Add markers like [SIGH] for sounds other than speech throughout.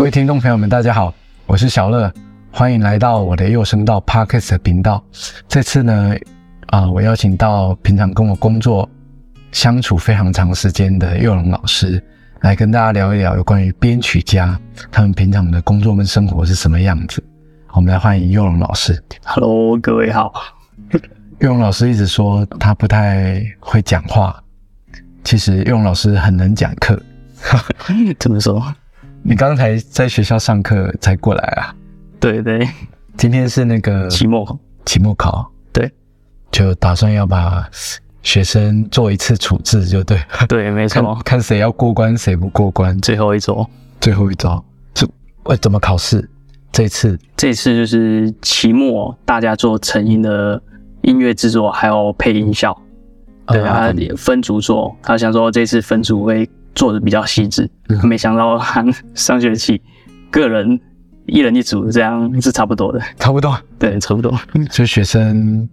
各位听众朋友们，大家好，我是小乐，欢迎来到我的幼声道 Podcast 频道。这次呢，啊，我邀请到平常跟我工作相处非常长时间的佑龙老师，来跟大家聊一聊有关于编曲家他们平常的工作跟生活是什么样子。我们来欢迎佑龙老师。Hello，各位好。[LAUGHS] 佑龙老师一直说他不太会讲话，其实佑龙老师很能讲课。[LAUGHS] 怎么说？你刚才在学校上课才过来啊？对对，今天是那个期末期末考，对就打算要把学生做一次处置，就对，对，没错，看谁要过关，谁不过关。最后一周，最后一招是为怎么考试？这次这次就是期末，大家做成音的音乐制作，还有配音效。对啊，分组做。他想说这次分组会做的比较细致，嗯没想到他上学期个人一人一组，这样是差不多的。差不多，对，差不多。所以学生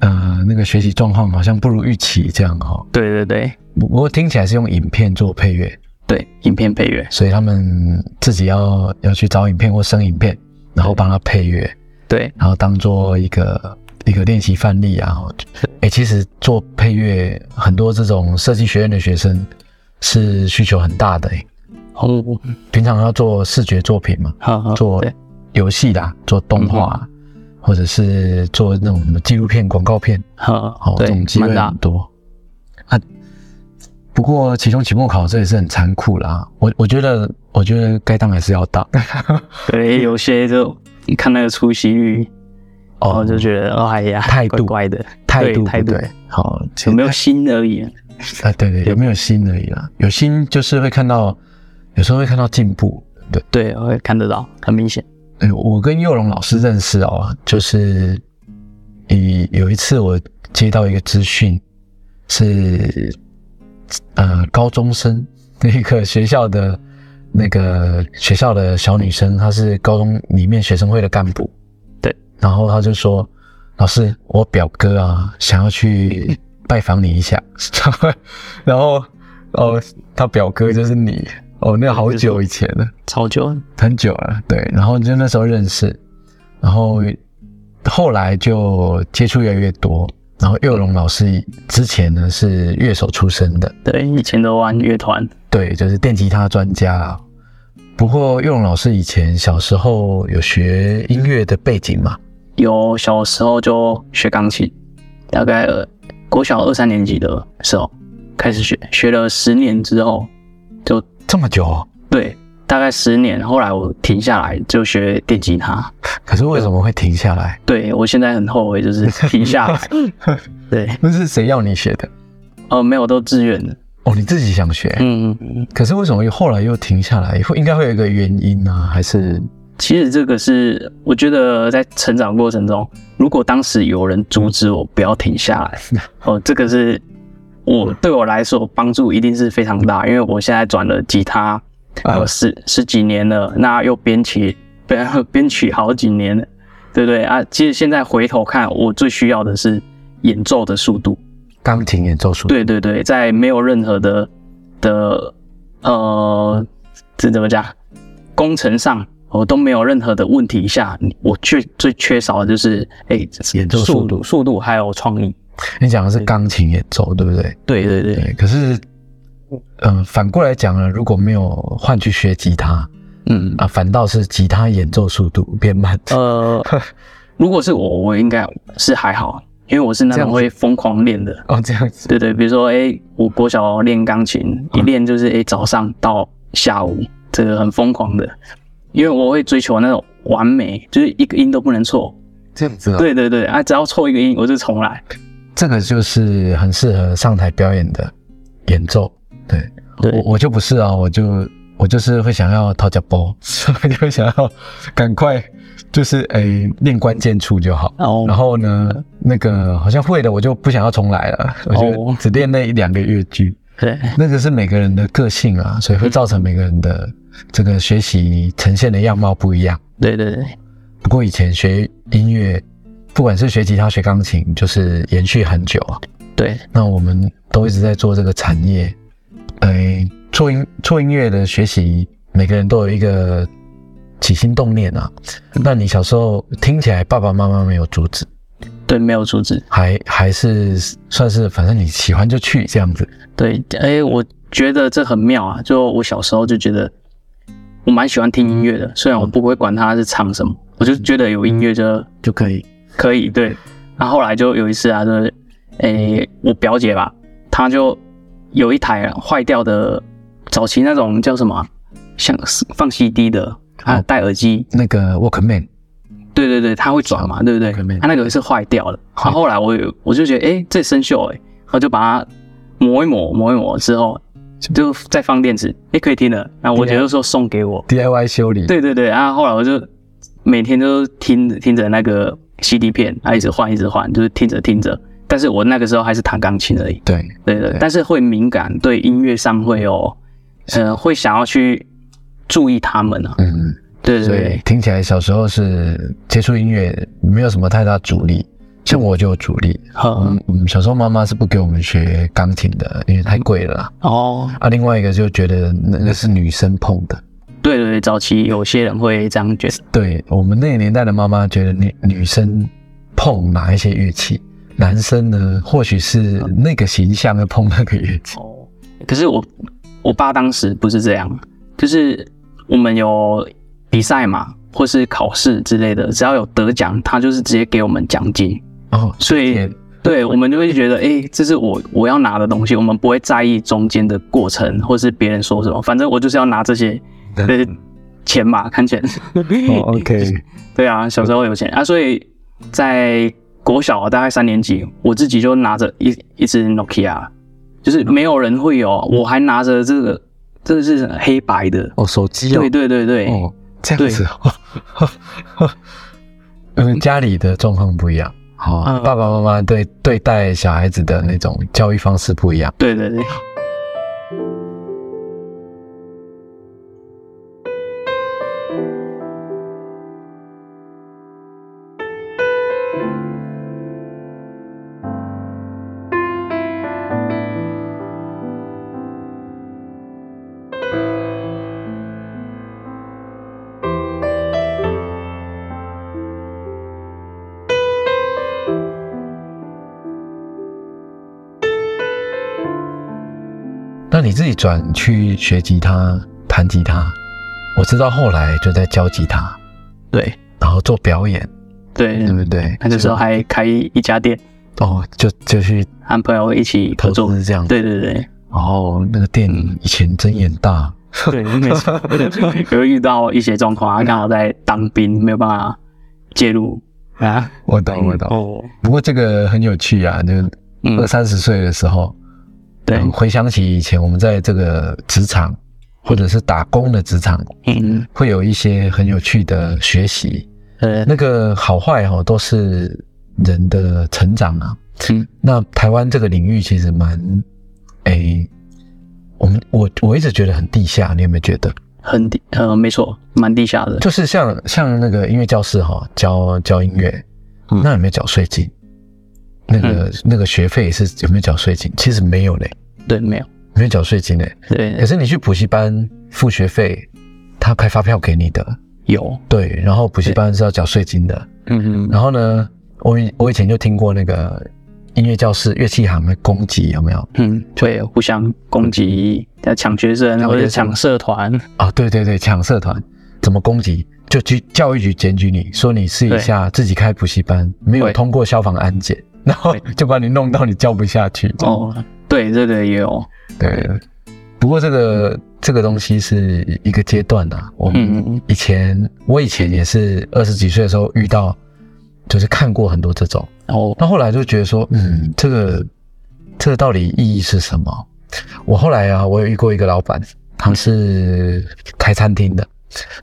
呃那个学习状况好像不如预期这样哈、哦。对对对不不过听起来是用影片做配乐，对，影片配乐。所以他们自己要要去找影片或生影片，然后帮他配乐。对然后当做一个一个练习范例啊。哎、其实做配乐，很多这种设计学院的学生是需求很大的、诶哦，平常要做视觉作品嘛，好好做对游戏啦，做动画，或者是做那种什么纪录片、广告片，好哦，这种，机会很。多啊。不过期中、期末考这也是很残酷啦。我我觉得，我觉得该当还是要当。[LAUGHS] 对，有些就你看那个出席率，哦我就觉得，哎呀，态度怪怪的，态度对态度，好，有没有心而已。啊，对对，有没有心而已啦。有心就是会看到，有时候会看到进步，对不对，我会看得到，很明显。对？哎，我跟佑龙老师认识哦，就是以有一次我接到一个资讯，是呃高中生 [LAUGHS] 那个学校的那个学校的小女生，她是高中里面学生会的干部，对，然后她就说：“老师，我表哥啊，想要去拜访你一下。[LAUGHS] ”然后哦，他表哥就是你哦，那好久以前了。超久，很久了，对，然后就那时候认识，然后后来就接触越来越多。然后佑龙老师之前呢是乐手出身的，对，以前都玩乐团，对，就是电吉他专家。不过佑龙老师以前小时候有学音乐的背景嘛？有小时候就学钢琴，大概呃国小二三年级的时候开始学，学了十年之后，就这么久、哦，对，大概十年，后来我停下来就学电吉他。可是为什么会停下来？对我现在很后悔，就是停下来。[LAUGHS] 对，那是谁要你学的？哦，没有，都自愿的。哦，你自己想学。嗯，嗯嗯可是为什么后来又停下来？会应该会有一个原因啊？还是其实这个是我觉得在成长过程中，如果当时有人阻止我不要停下来，[LAUGHS] 哦，这个是我对我来说帮助一定是非常大，因为我现在转了吉他，啊呃，十十几年了，那又编曲编编曲好几年了，对不对啊？其实现在回头看，我最需要的是演奏的速度。钢琴演奏速度？对对对，在没有任何的的呃，这怎么讲？工程上我都没有任何的问题下，我最最缺少的就是哎，演奏速度速度、还有创意。你讲的是钢琴演奏，对不对？对对对，对，可是，嗯、反过来讲呢，如果没有换去学吉他嗯啊，反倒是吉他演奏速度变慢。呃，[LAUGHS] 如果是我，我应该是还好，因为我是那种会疯狂练的。哦，这样子，对对，比如说，哎、我国小练钢琴，一练就是哎、早上到下午，这个很疯狂的，因为我会追求那种完美，就是一个音都不能错。这样子、哦。，对对对，啊，只要错一个音，我就重来。这个就是很适合上台表演的演奏。对，对我我就不是啊，我就我就是会想要掏脚包，我 [LAUGHS] 就会想要赶快就是诶练关键处就好。哦然后呢，那个好像会的我就不想要重来了，我就哦只练那一两个乐句。对那个是每个人的个性啊，所以会造成每个人的这个学习呈现的样貌不一样。对对对，不过以前学音乐，不管是学吉他、学钢琴，就是延续很久啊。对那我们都一直在做这个产业，呃，做音做音乐的学习，每个人都有一个起心动念啊。那你小时候听起来爸爸妈妈没有阻止，对，没有阻止，还还是算是反正你喜欢就去这样子。对，哎，我觉得这很妙啊。就我小时候就觉得我蛮喜欢听音乐的，虽然我不会管他是唱什么，我就觉得有音乐就就可以。可以，对。然后后来就有一次啊，就是诶，我表姐吧，她就有一台坏掉的，早期那种叫什么，像放 CD 的，啊，戴耳机那个 Walkman。对对对，它会转嘛，对不对？它那个是坏掉了。然后后来我有，我就觉得，哎，这生锈，哎，我就把它磨一磨，磨一磨之后，就在放电池，哎，可以听了。然后我姐就说送给我 DIY 修理。对对对，然后后来我就每天都听听着那个 CD 片，啊，一直换一直换，就是听着听着。但是我那个时候还是弹钢琴而已。对对对，但是会敏感，对音乐上会有，呃，会想要去注意他们啊。嗯。对对，听起来小时候是接触音乐没有什么太大阻力，像我就有阻力。嗯嗯，小时候妈妈是不给我们学钢琴的，因为太贵了。哦，啊，另外一个就觉得那那是女生碰的。对对，早期有些人会这样觉得。对我们那个年代的妈妈觉得女女生碰哪一些乐器，男生呢或许是那个形象要碰那个乐器。哦，可是我我爸当时不是这样，就是我们有。比赛嘛，或是考试之类的，只要有得奖，他就是直接给我们奖金哦。所以，对我们就会觉得，哎，这是我我要拿的东西，我们不会在意中间的过程，或是别人说什么，反正我就是要拿这些钱嘛，看钱。[LAUGHS] OK，对啊，小时候有钱。啊，所以在国小大概三年级，我自己就拿着一一只 Nokia，就是没有人会有，我还拿着这个，这个是黑白的。哦，手机哦，对对对对。这样子，嗯，[LAUGHS] 家里的状况不一样，好，爸爸妈妈对对待小孩子的那种教育方式不一样，对对对。那你自己转去学吉他、弹吉他，我知道后来就在教吉他，对，然后做表演，对，对不对？那个时候还开一家店，哦，就就去和朋友一起合作。是这样，对对对。然后，那个店以前真眼大，对，[LAUGHS] 没错，[LAUGHS] 有遇到一些状况，他刚好在当兵，没有办法介入。啊。我懂，我懂。哦，不过这个很有趣啊，就二三十岁的时候。对，回想起以前我们在这个职场，或者是打工的职场，嗯，会有一些很有趣的学习，呃，那个好坏哈都是人的成长啊。嗯，那台湾这个领域其实蛮，哎，我们我我一直觉得很地下，你有没有觉得？很地，呃，没错，蛮地下的。就是像像那个音乐教室哈，教教音乐，那有没有缴税金？那个那个学费是有没有缴税金？其实没有嘞。对，没有，没有缴税金嘞。对，可是你去补习班付学费，他开发票给你的。有。对，然后补习班是要缴税金的。嗯哼。然后呢，我我以前就听过那个音乐教室乐器行的攻击，有没有？嗯，对，互相攻击，要抢学生或者抢社团。啊，对对对，抢社团怎么攻击？就去教育局检举你说你试一下自己开补习班没有通过消防安检，然后就把你弄到你教不下去。哦。对，这个也有。对，不过这个这个东西是一个阶段啊。我们以前，我以前也是二十几岁的时候遇到，就是看过很多这种。哦。那后来就觉得说，嗯，这个这个到底意义是什么？我后来啊，我有遇过一个老板，他是开餐厅的。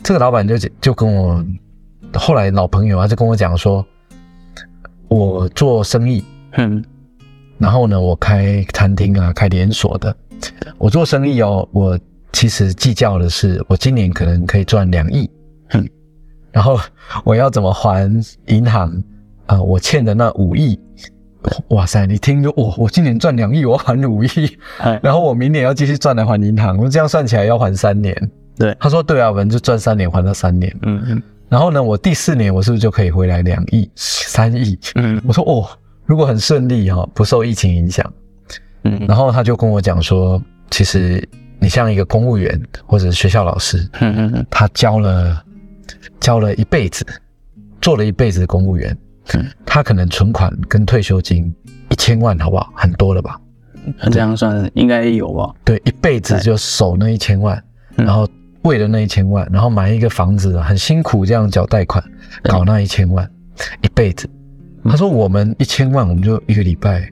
这个老板就就跟我后来老朋友啊，就跟我讲说，我做生意，嗯。然后呢，我开餐厅啊，开连锁的。我做生意哦，我其实计较的是，我今年可能可以赚两亿。嗯，然后我要怎么还银行啊？我欠的那五亿，哇塞！你听着，我，我今年赚两亿，我还五亿，然后我明年要继续赚来还银行，我这样算起来要还三年。对，他说对啊，我们就赚三年还到三年。嗯嗯然后呢，我第四年我是不是就可以回来两亿、三亿？嗯我说哦，如果很顺利哈、不受疫情影响。嗯然后他就跟我讲说，其实你像一个公务员或者学校老师，嗯嗯嗯他教了教了一辈子，做了一辈子的公务员，嗯他可能存款跟退休金一千万，好不好？很多了吧？嗯，这样算应该有吧？对，一辈子就守那一千万，嗯然后为了那一千万，然后买一个房子，很辛苦这样缴贷款，搞那一千万，一辈子。他说我们一千万，我们就一个礼拜，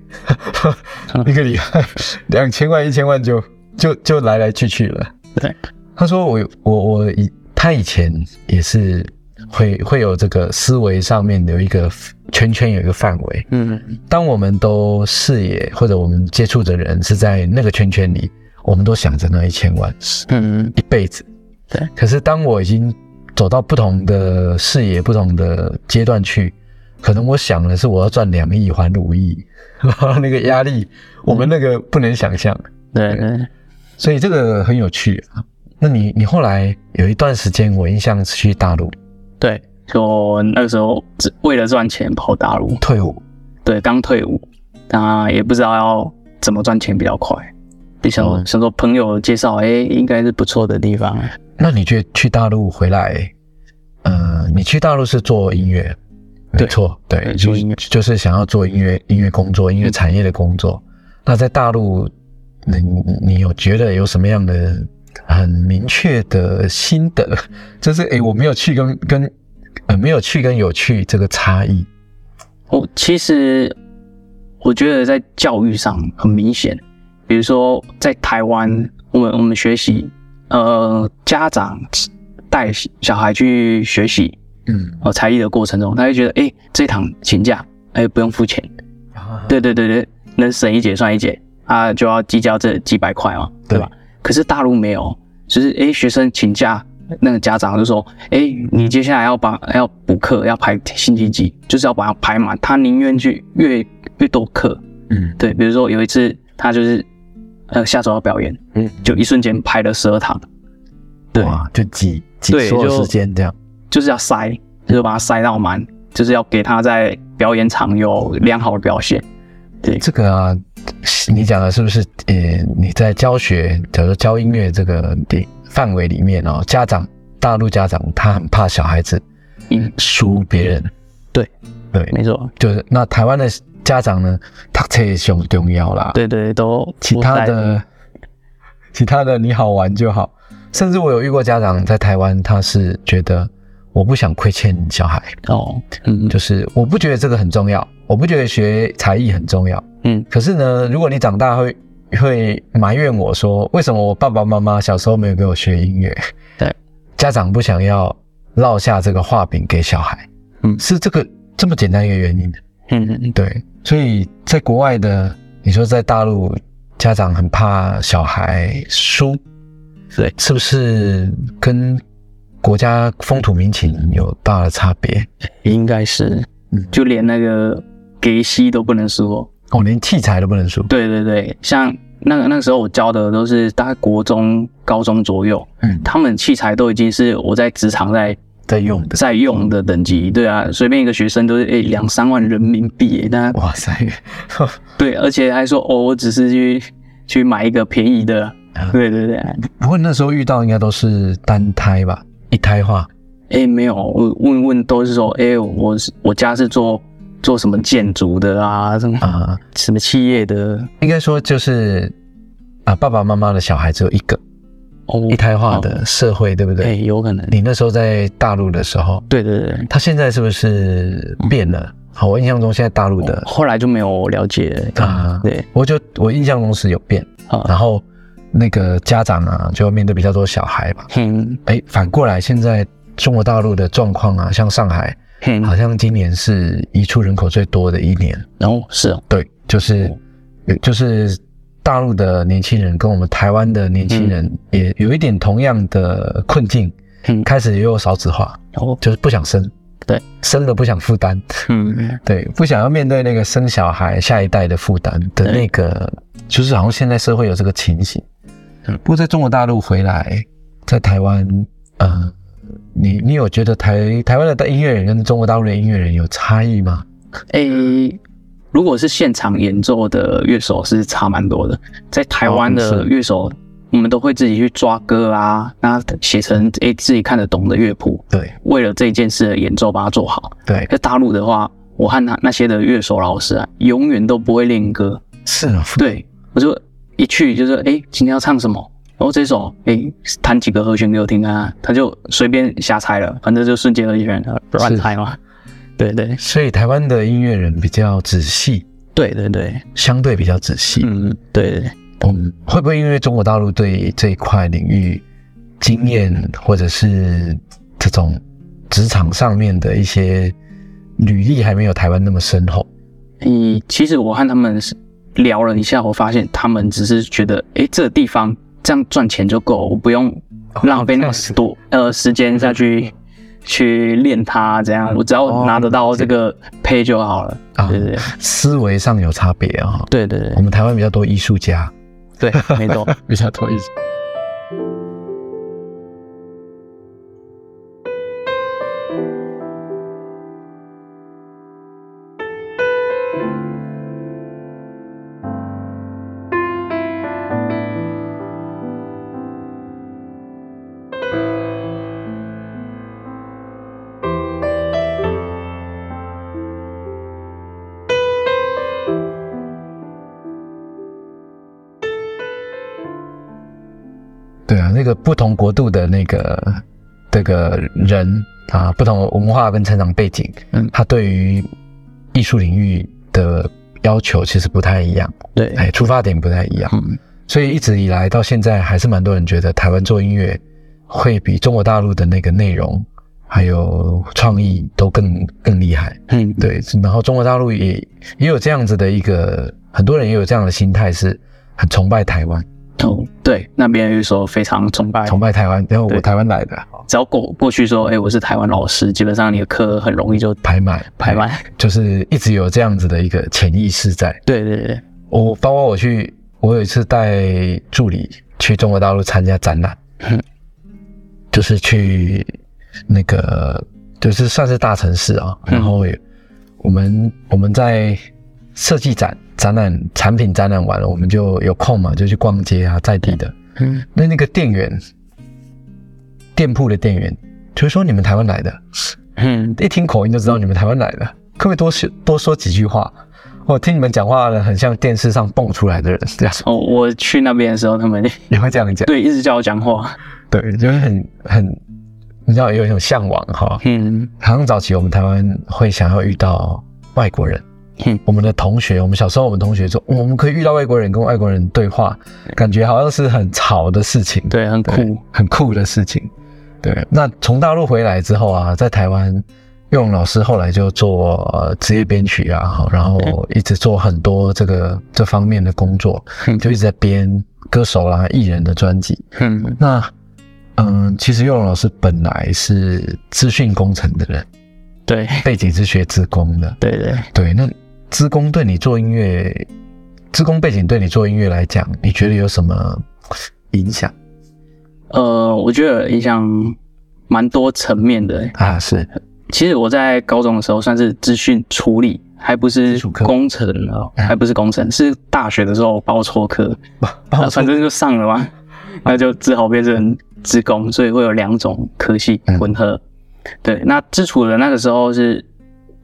[LAUGHS] 一个礼拜 [LAUGHS] 两千万、一千万就就就来来去去了。对，他说我我我以他以前也是会会有这个思维上面有一个圈圈，有一个范围。嗯当我们都视野或者我们接触的人是在那个圈圈里，我们都想着那一千万嗯一辈子。对，可是当我已经走到不同的视野、不同的阶段去，可能我想的是我要赚两亿还五亿，[LAUGHS] 那个压力我们那个不能想象。对对，所以这个很有趣啊。那你你后来有一段时间，我印象是去大陆。对，就那个时候只为了赚钱跑大陆，退伍，对，刚退伍，那也不知道要怎么赚钱比较快，就想想说朋友介绍，哎，应该是不错的地方，那你觉得去大陆回来，呃，你去大陆是做音乐，没对错，对，就对做音乐就是想要做音乐音乐工作、音乐产业的工作。那在大陆，你你有觉得有什么样的很明确的心得？[LAUGHS] 就是诶，我没有去跟跟呃没有去跟有去这个差异。哦，其实我觉得在教育上很明显，比如说在台湾，我们我们学习，呃，家长带小孩去学习嗯，哦才艺的过程中，他就觉得，哎，这堂请假，哎，不用付钱，啊。对对对对，能省一节算一节啊，就要计较这几百块嘛，对。吧？可是大陆没有，就是诶，学生请假，那个家长就说，诶，你接下来要把要补课，要排星期几，就是要把它排满，他宁愿去越越多课，嗯。对，比如说有一次他就是呃下周要表演，嗯，就一瞬间排了十二堂，对，哇，就挤挤对所有时间这样。就是要塞，就是把它塞到满，就是要给他在表演场有良好的表现，对，这个啊，你讲的是不是？呃，你在教学，假如教音乐这个地范围里面哦，家长大陆家长他很怕小孩子嗯，输别人，对对，没错，就是那台湾的家长呢，他这很重要啦，对对，都其他的其他的你好玩就好。甚至我有遇过家长在台湾，他是觉得我不想亏欠小孩，哦，嗯，就是我不觉得这个很重要，我不觉得学才艺很重要。嗯。可是呢，如果你长大会会埋怨我说，为什么我爸爸妈妈小时候没有给我学音乐？对，家长不想要落下这个画饼给小孩，嗯。是这个这么简单一个原因。嗯嗯对，所以在国外的，你说在大陆，家长很怕小孩输，对，是不是跟国家风土民情有大的差别？应该是嗯，就连那个给息都不能输哦。哦，连器材都不能输。对对对，像那个那个时候我教的都是大概国中、高中左右，嗯，他们器材都已经是我在职场在在用的。在用的等级。对啊，随便一个学生都是诶两三万人民币耶，那哇塞，[LAUGHS] 对，而且还说哦，我只是去去买一个便宜的。啊对对对，不过那时候遇到应该都是单胎吧，一胎化。哎，没有，我问问都是说，哎，我是我家是做做什么建筑的啊，什么啊、什么企业的应该说就是啊，爸爸妈妈的小孩只有一个，哦，一胎化的社会，对不哎，对？有可能，你那时候在大陆的时候，对对对，他现在是不是变了？好，我印象中现在大陆的后来就没有了解啊，对，我就我印象中是有变，啊，然后那个家长啊，就要面对比较多小孩嘛。嗯哎，反过来，现在中国大陆的状况啊，像上海，嗯，好像今年是移出人口最多的一年。然后是哦，对，就是就是大陆的年轻人跟我们台湾的年轻人也有一点同样的困境，嗯，开始也有少子化，哦，就是不想生，对，生了不想负担，嗯。对，不想要面对那个生小孩下一代的负担的那个，就是好像现在社会有这个情形。嗯。不过在中国大陆回来，在台湾，呃，你你有觉得台台湾的音乐人跟中国大陆的音乐人有差异吗？诶、如果是现场演奏的乐手是差蛮多的，在台湾哦的是乐手，我们都会自己去抓歌啊，那写成诶、自己看得懂的乐谱，对为了这件事的演奏把它做好。对，在大陆的话，我和那那些的乐手老师啊，永远都不会练歌。是啊，对我就一去就是诶、今天要唱什么？然后这首诶，弹几个和弦给我听看看，他就随便瞎猜了，反正就瞬间和弦乱猜嘛。对对所以台湾的音乐人比较仔细，对对对，相对比较仔细。嗯，对对对。嗯，会不会因为中国大陆对这一块领域经验，或者是这种职场上面的一些履历还没有台湾那么深厚？嗯，其实我和他们是聊了一下，我发现他们只是觉得，诶，这个地方这样赚钱就够，我不用浪费那么多呃时间下去去练它，这样我只要拿得到这个配就好了。啊对对对思维上有差别啊、对对对我们台湾比较多艺术家，对对，没错。[LAUGHS] 比较多艺术。个不同国度的那个这个人啊，不同文化跟成长背景，嗯。他对于艺术领域的要求其实不太一样，对，哎，出发点不太一样，嗯，所以一直以来到现在，还是蛮多人觉得台湾做音乐会比中国大陆的那个内容还有创意都更更厉害。嗯，对，然后中国大陆也也有这样子的一个，很多人也有这样的心态，是很崇拜台湾，哦，对，那边有一首非常崇拜，崇拜台湾，然后我台湾来的，只要过过去说，诶，我是台湾老师，基本上你的课很容易就排满排满。就是一直有这样子的一个潜意识在。对对对，我包括我去，我有一次带助理去中国大陆参加展览，嗯。就是去那个就是算是大城市啊，嗯。然后也我们我们在设计展展览产品展览完了，我们就有空嘛，就去逛街啊，在地的。嗯，那那个店员，店铺的店员就会说你们台湾来的，嗯，一听口音就知道你们台湾来的，可不可以多说多说几句话？我听你们讲话呢，很像电视上蹦出来的人，这样哦，我去那边的时候，他们 [LAUGHS] 也会这样讲。对一直叫我讲话。对，就是很很，你知道有一种向往哈。嗯好像早期我们台湾会想要遇到外国人，嗯我们的同学，我们小时候我们同学说，嗯我们可以遇到外国人，跟外国人对话，感觉好像是很潮的事情，对，很酷。很酷的事情。对，那从大陆回来之后啊，在台湾，岳勇老师后来就做呃职业编曲啊，好然后一直做很多这个这方面的工作，嗯就一直在编歌手啦、艺人的专辑。嗯那嗯，其实岳勇老师本来是资讯工程的人，对背景是学资工的。对对，对，那资工对你做音乐，资工背景对你做音乐来讲，你觉得有什么影响？呃，我觉得影响蛮多层面的。啊？是。其实我在高中的时候算是资讯处理，还不是工程哦，嗯还不是工程，是大学的时候报错科，反正就上了嘛，那就只好变成职工，所以会有两种科系嗯。混合。对，那基础的那个时候是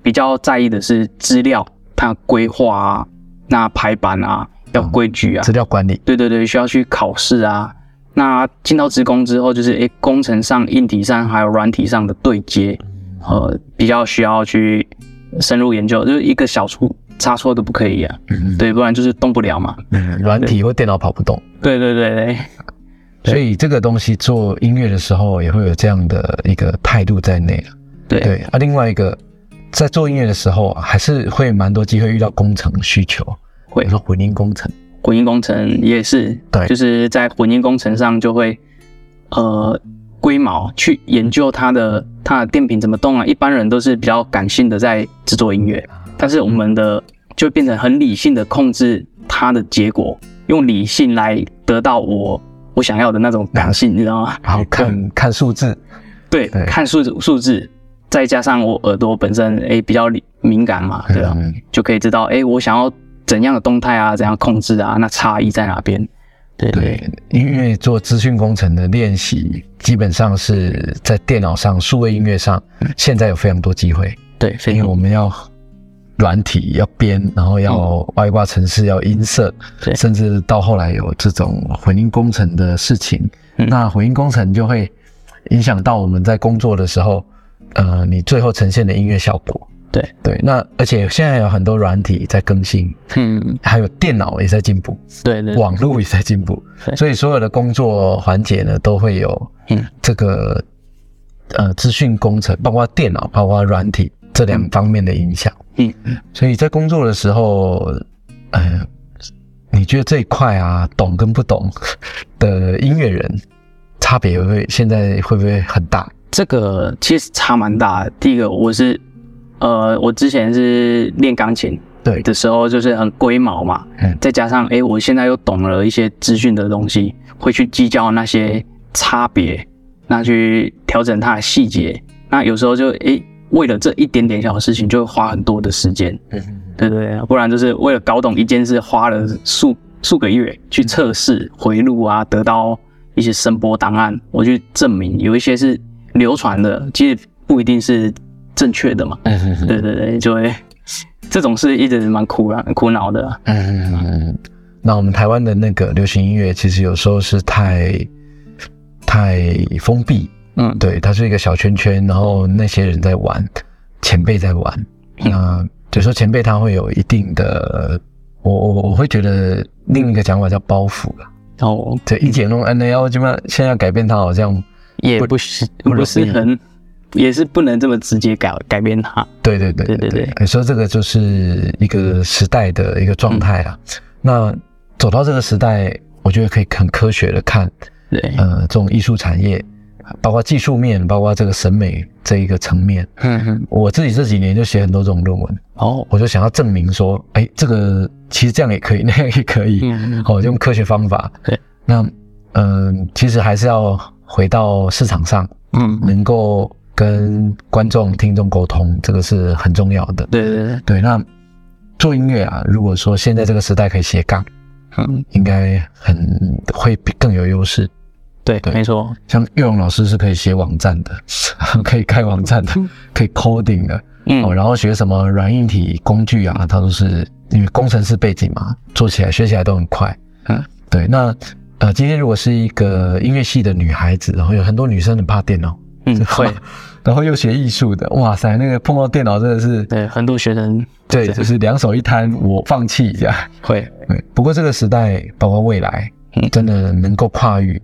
比较在意的是资料，它规划啊，那排版啊，要规矩啊。资，料管理，对对对，需要去考试啊。那进到职工之后，就是诶，工程上、硬体上还有软体上的对接，呃，比较需要去深入研究，就是一个小出差错都不可以啊，嗯，对，不然就是动不了嘛。嗯，软体或电脑跑不动，对对对对，对 [LAUGHS] 所以这个东西做音乐的时候也会有这样的一个态度在内了。对。对啊，另外一个在做音乐的时候啊，还是会蛮多机会遇到工程需求，比会如说混音工程，混音工程也是，对。就是在混音工程上就会呃龟毛去研究它的它的电瓶怎么动啊。一般人都是比较感性的在制作音乐，但是我们的就变成很理性的控制它的结果，用理性来得到我我想要的那种感性，你知道吗？然后看看数字，对，对。看数字数字，再加上我耳朵本身诶、比较敏感嘛，对啊，嗯就可以知道诶、我想要怎样的动态啊，怎样控制啊，那差异在哪边？对对，因为做资讯工程的练习，基本上是在电脑上、数位音乐上，现在有非常多机会，对，非因为我们要软体要编，然后要外挂程式，要音色，甚至到后来有这种混音工程的事情。嗯。那混音工程就会影响到我们在工作的时候，呃，你最后呈现的音乐效果。对对，那而且现在有很多软体在更新，嗯，还有电脑也在进步。对对，网络也在进步，所以所有的工作环节呢都会有嗯这个呃资讯工程，包括电脑、包括软体这两方面的影响。嗯所以在工作的时候，呃，你觉得这一块啊，懂跟不懂的音乐人差别会不会现在会不会很大？这个其实差蛮大的。第一个，我是呃，我之前是练钢琴对，的时候，就是很龟毛嘛，嗯再加上诶、我现在又懂了一些资讯的东西，会去计较那些差别，那去调整它的细节。那有时候就诶、为了这一点点小事情，就会花很多的时间，嗯对对对，不然就是为了搞懂一件事，花了数数个月去测试回路啊，得到一些声波档案，我去证明有一些是流传的，其实不一定是正确的嘛。嗯对对对，就会这种事一直蛮苦啊苦恼的啊。嗯，那我们台湾的那个流行音乐，其实有时候是太太封闭，嗯，对，它是一个小圈圈，然后那些人在玩，前辈在玩，那有时候前辈他会有一定的，我我我会觉得另一个讲法叫包袱了。然后对，一解弄 N A L 基本上现在改变它，好像也不是不不是很，也是不能这么直接改改变它。对对对对对对有时候这个就是一个时代的一个状态啊。那走到这个时代，我觉得可以很科学的看，对，呃，这种艺术产业，包括技术面，包括这个审美这一个层面。嗯嗯，我自己这几年就写很多这种论文，哦，我就想要证明说，哎，这个其实这样也可以，[LAUGHS] 那样也可以，嗯好、用科学方法。对，那嗯、其实还是要回到市场上，嗯，能够跟观众、听众沟通，这个是很重要的。对对对，对，那做音乐啊，如果说现在这个时代可以斜杠，嗯，应该很会比更有优势。对，对没错，像岳荣老师是可以写网站的，[LAUGHS] 可以开网站的，可以 coding 的，嗯哦，然后学什么软硬体工具啊，他都是因为工程师背景嘛，做起来学起来都很快。嗯，对。那呃，今天如果是一个音乐系的女孩子，然后有很多女生很怕电脑，嗯，[LAUGHS] 会，然后又学艺术的，哇塞，那个碰到电脑真的是，对，很多学生对，就是两手一摊，我放弃一下。会，对，不过这个时代，包括未来，嗯。真的能够跨域，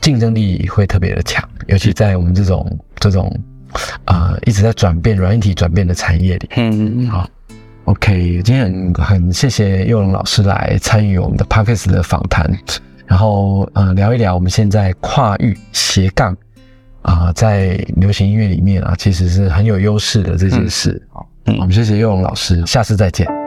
竞争力会特别的强，尤其在我们这种这种啊、呃一直在转变软硬体转变的产业里。嗯，好，OK，今天很很谢谢佑龙老师来参与我们的 Podcast 的访谈，然后呃聊一聊我们现在跨域斜杠啊、在流行音乐里面啊，其实是很有优势的这件事。好、嗯我们谢谢佑龙老师，下次再见。